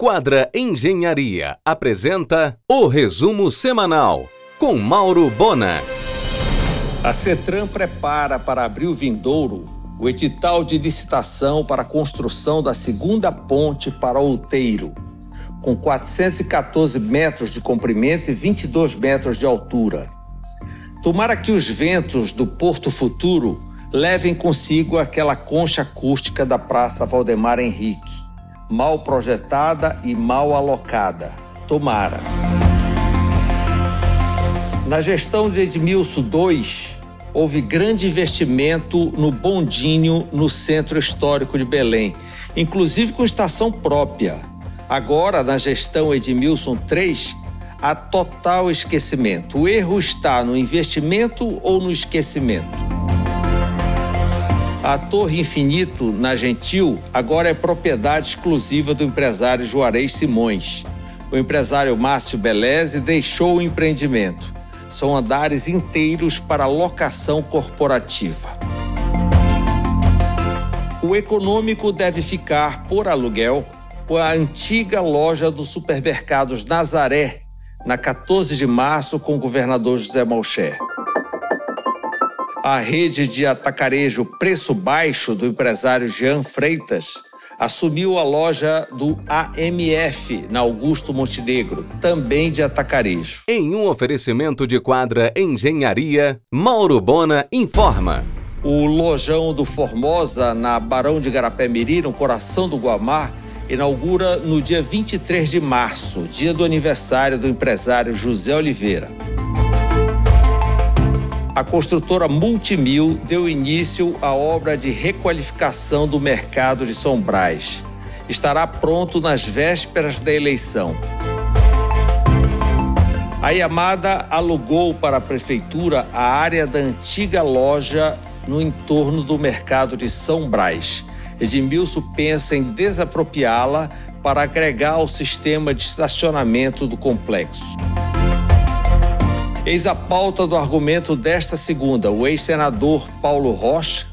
Quadra Engenharia apresenta o resumo semanal com Mauro Bona. A CETRAN prepara para abril vindouro o edital de licitação para a construção da segunda ponte para Outeiro, com 414 metros de comprimento e 22 metros de altura. Tomara que os ventos do Porto Futuro levem consigo aquela concha acústica da Praça Valdemar Henrique, mal projetada e mal alocada. Tomara. Na gestão de Edmilson II, houve grande investimento no bondinho no centro histórico de Belém, inclusive com estação própria. Agora, na gestão Edmilson III, há total esquecimento. O erro está no investimento ou no esquecimento? A Torre Infinito, na Gentil, agora é propriedade exclusiva do empresário Juarez Simões. O empresário Márcio Beleze deixou o empreendimento. São andares inteiros para locação corporativa. O econômico deve ficar por aluguel com a antiga loja dos supermercados Nazaré, na 14 de março, com o governador José Malcher a rede de atacarejo Preço Baixo do empresário Jean Freitas assumiu a loja do AMF na Augusto Montenegro, também de atacarejo. Em um oferecimento de quadra Engenharia, Mauro Bona informa. O lojão do Formosa, na Barão de Garapé-Miri, no coração do Guamar, inaugura no dia 23 de março, dia do aniversário do empresário José Oliveira a construtora Multimil deu início à obra de requalificação do mercado de São Brás. Estará pronto nas vésperas da eleição. A Yamada alugou para a prefeitura a área da antiga loja no entorno do mercado de São Brás. Edmilson pensa em desapropriá-la para agregar ao sistema de estacionamento do complexo. Eis a pauta do argumento desta segunda, o ex-senador Paulo Rocha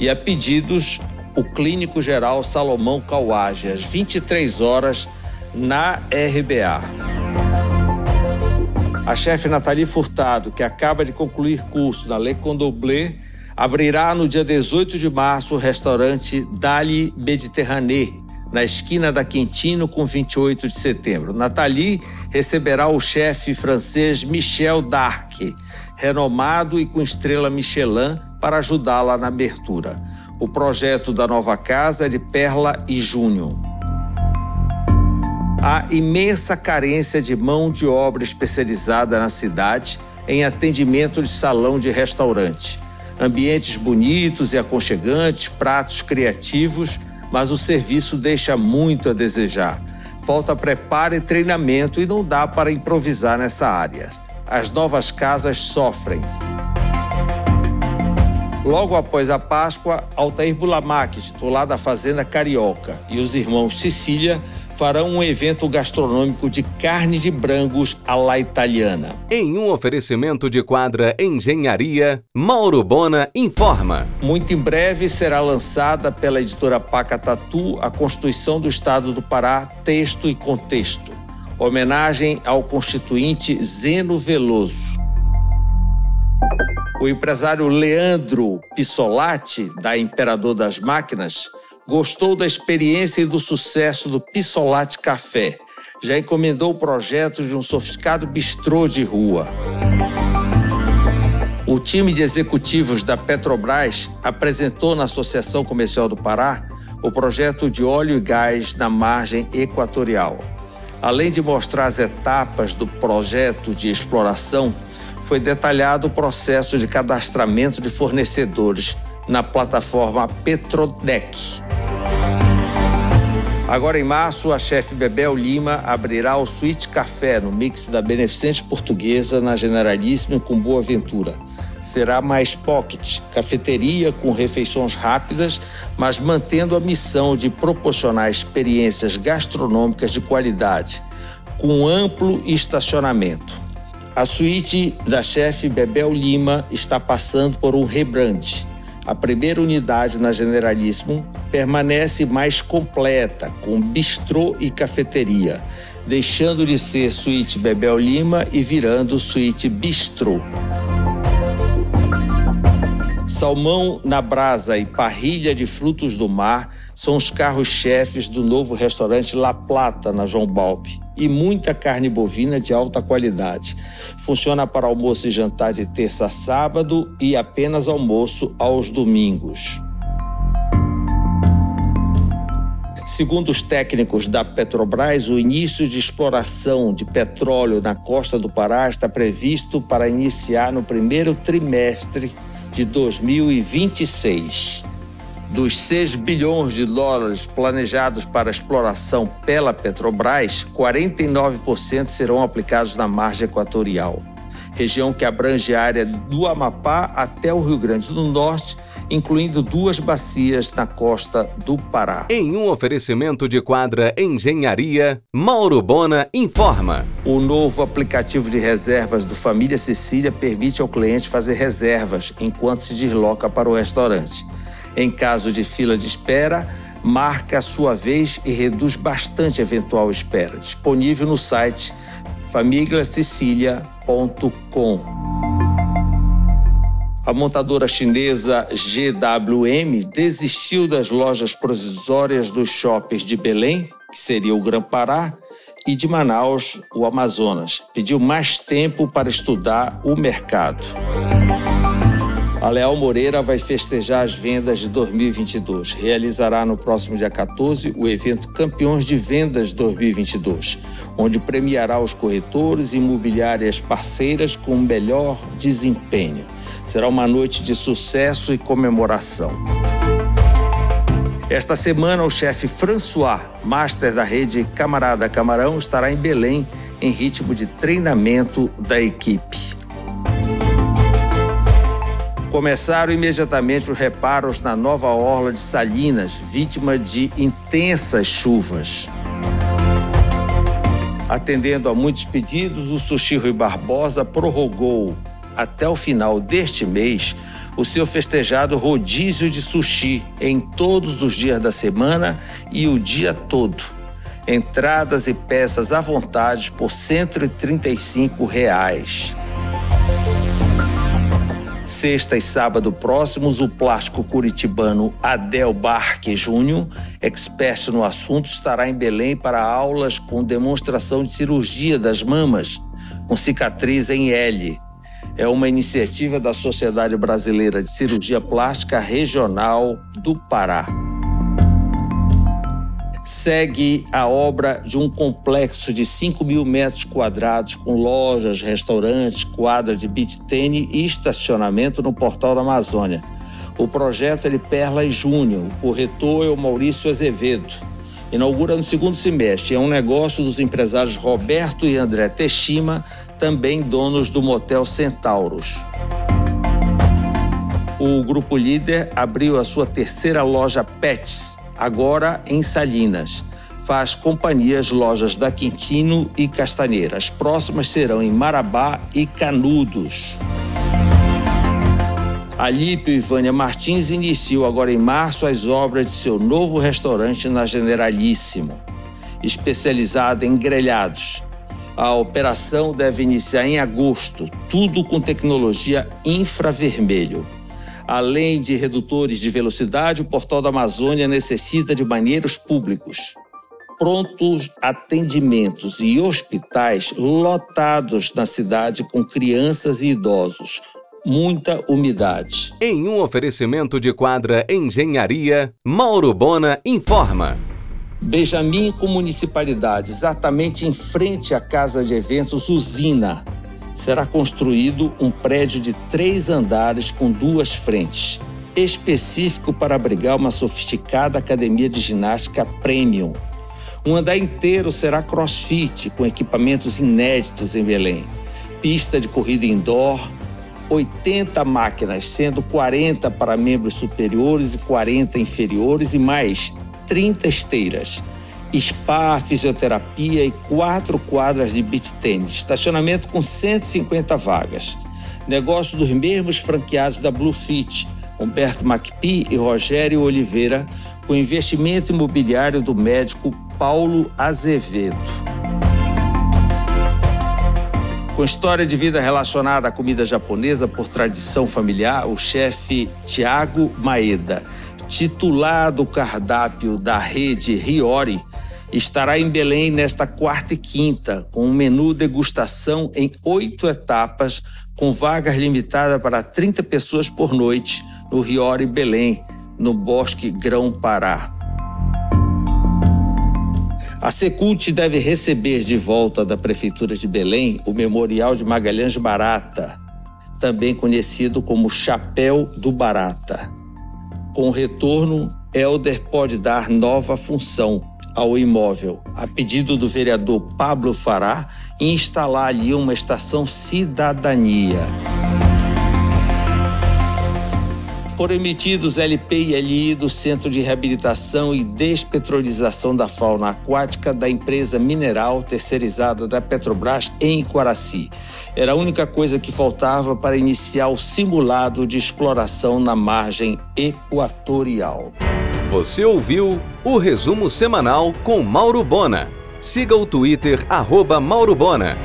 e a pedidos o clínico geral Salomão Cauage, às 23 horas, na RBA. A chefe Nathalie Furtado, que acaba de concluir curso na Le Condoblé, abrirá no dia 18 de março o restaurante Dali Mediterranee, na esquina da Quintino com 28 de setembro. Nathalie receberá o chefe francês Michel Darc, renomado e com estrela Michelin, para ajudá-la na abertura. O projeto da nova casa é de Perla e Júnior. Há imensa carência de mão de obra especializada na cidade em atendimento de salão de restaurante. Ambientes bonitos e aconchegantes, pratos criativos mas o serviço deixa muito a desejar. Falta preparo e treinamento e não dá para improvisar nessa área. As novas casas sofrem. Logo após a Páscoa, Altair Bulamac, titular da Fazenda Carioca, e os irmãos Cecília farão um evento gastronômico de carne de brangos à la italiana. Em um oferecimento de quadra Engenharia, Mauro Bona informa. Muito em breve será lançada pela editora Paca Tatu a Constituição do Estado do Pará, texto e contexto. Homenagem ao constituinte Zeno Veloso. O empresário Leandro Pissolati, da Imperador das Máquinas, gostou da experiência e do sucesso do Pissolati Café. Já encomendou o projeto de um sofisticado bistrô de rua. O time de executivos da Petrobras apresentou na Associação Comercial do Pará o projeto de óleo e gás na margem equatorial. Além de mostrar as etapas do projeto de exploração, foi detalhado o processo de cadastramento de fornecedores na plataforma Petrodec. Agora em março, a chefe Bebel Lima abrirá o Suíte Café no mix da Beneficente Portuguesa na Generalíssima com Boa Ventura. Será mais pocket, cafeteria com refeições rápidas, mas mantendo a missão de proporcionar experiências gastronômicas de qualidade, com amplo estacionamento. A suíte da chefe Bebel Lima está passando por um rebrand. A primeira unidade na Generalíssimo permanece mais completa, com bistrô e cafeteria, deixando de ser suíte Bebel Lima e virando suíte bistrô. Salmão na brasa e parrilha de frutos do mar são os carros-chefes do novo restaurante La Plata, na João Balbi. E muita carne bovina de alta qualidade. Funciona para almoço e jantar de terça a sábado e apenas almoço aos domingos. Segundo os técnicos da Petrobras, o início de exploração de petróleo na costa do Pará está previsto para iniciar no primeiro trimestre de 2026. Dos 6 bilhões de dólares planejados para exploração pela Petrobras, 49% serão aplicados na margem equatorial, região que abrange a área do Amapá até o Rio Grande do Norte incluindo duas bacias na costa do Pará. Em um oferecimento de quadra Engenharia, Mauro Bona informa. O novo aplicativo de reservas do Família Sicília permite ao cliente fazer reservas enquanto se desloca para o restaurante. Em caso de fila de espera, marca a sua vez e reduz bastante a eventual espera. Disponível no site familiasicilia.com. A montadora chinesa GWM desistiu das lojas provisórias dos shoppings de Belém, que seria o Grã-Pará, e de Manaus, o Amazonas. Pediu mais tempo para estudar o mercado. A Leal Moreira vai festejar as vendas de 2022. Realizará no próximo dia 14 o evento Campeões de Vendas 2022, onde premiará os corretores e imobiliárias parceiras com o melhor desempenho. Será uma noite de sucesso e comemoração. Esta semana, o chefe François, master da rede Camarada Camarão, estará em Belém em ritmo de treinamento da equipe. Começaram imediatamente os reparos na nova orla de Salinas, vítima de intensas chuvas. Atendendo a muitos pedidos, o Sushi Rui Barbosa prorrogou até o final deste mês o seu festejado rodízio de sushi em todos os dias da semana e o dia todo. Entradas e peças à vontade por 135 reais. Sexta e sábado próximos, o plástico curitibano Adel Barque Júnior, expert no assunto, estará em Belém para aulas com demonstração de cirurgia das mamas, com cicatriz em L, é uma iniciativa da Sociedade Brasileira de Cirurgia Plástica Regional do Pará. Segue a obra de um complexo de 5 mil metros quadrados com lojas, restaurantes, quadra de beach tênis e estacionamento no Portal da Amazônia. O projeto é de Perla e Júnior, o corretor é o Maurício Azevedo. Inaugura no segundo semestre. É um negócio dos empresários Roberto e André Teixima, também donos do Motel Centauros. O grupo líder abriu a sua terceira loja Pets, agora em Salinas. Faz companhias lojas da Quintino e Castanheira. As próximas serão em Marabá e Canudos. Alípio e Vânia Martins iniciou agora em março as obras de seu novo restaurante na Generalíssimo, especializado em grelhados. A operação deve iniciar em agosto, tudo com tecnologia infravermelho. Além de redutores de velocidade, o Portal da Amazônia necessita de banheiros públicos, prontos atendimentos e hospitais lotados na cidade com crianças e idosos. Muita umidade. Em um oferecimento de quadra Engenharia, Mauro Bona informa. Benjamin com municipalidade, exatamente em frente à casa de eventos Usina, será construído um prédio de três andares com duas frentes, específico para abrigar uma sofisticada academia de ginástica premium. Um andar inteiro será crossfit, com equipamentos inéditos em Belém. Pista de corrida indoor, 80 máquinas, sendo 40 para membros superiores e 40 inferiores, e mais 30 esteiras, spa, fisioterapia e quatro quadras de beach tennis, estacionamento com 150 vagas. Negócio dos mesmos franqueados da Bluefit, Humberto Macpi e Rogério Oliveira, com investimento imobiliário do médico Paulo Azevedo. Com história de vida relacionada à comida japonesa por tradição familiar, o chefe Tiago Maeda, titular do cardápio da rede Riori, estará em Belém nesta quarta e quinta, com um menu degustação em oito etapas, com vagas limitadas para 30 pessoas por noite, no Riori Belém, no Bosque Grão Pará. A Secult deve receber de volta da Prefeitura de Belém o Memorial de Magalhães Barata, também conhecido como Chapéu do Barata. Com o retorno, Helder pode dar nova função ao imóvel, a pedido do vereador Pablo Fará, e instalar ali uma estação cidadania. Foram emitidos LP e LI do Centro de Reabilitação e Despetrolização da Fauna Aquática da empresa mineral terceirizada da Petrobras em Quaraci. Era a única coisa que faltava para iniciar o simulado de exploração na margem equatorial. Você ouviu o resumo semanal com Mauro Bona. Siga o Twitter, arroba Mauro Bona.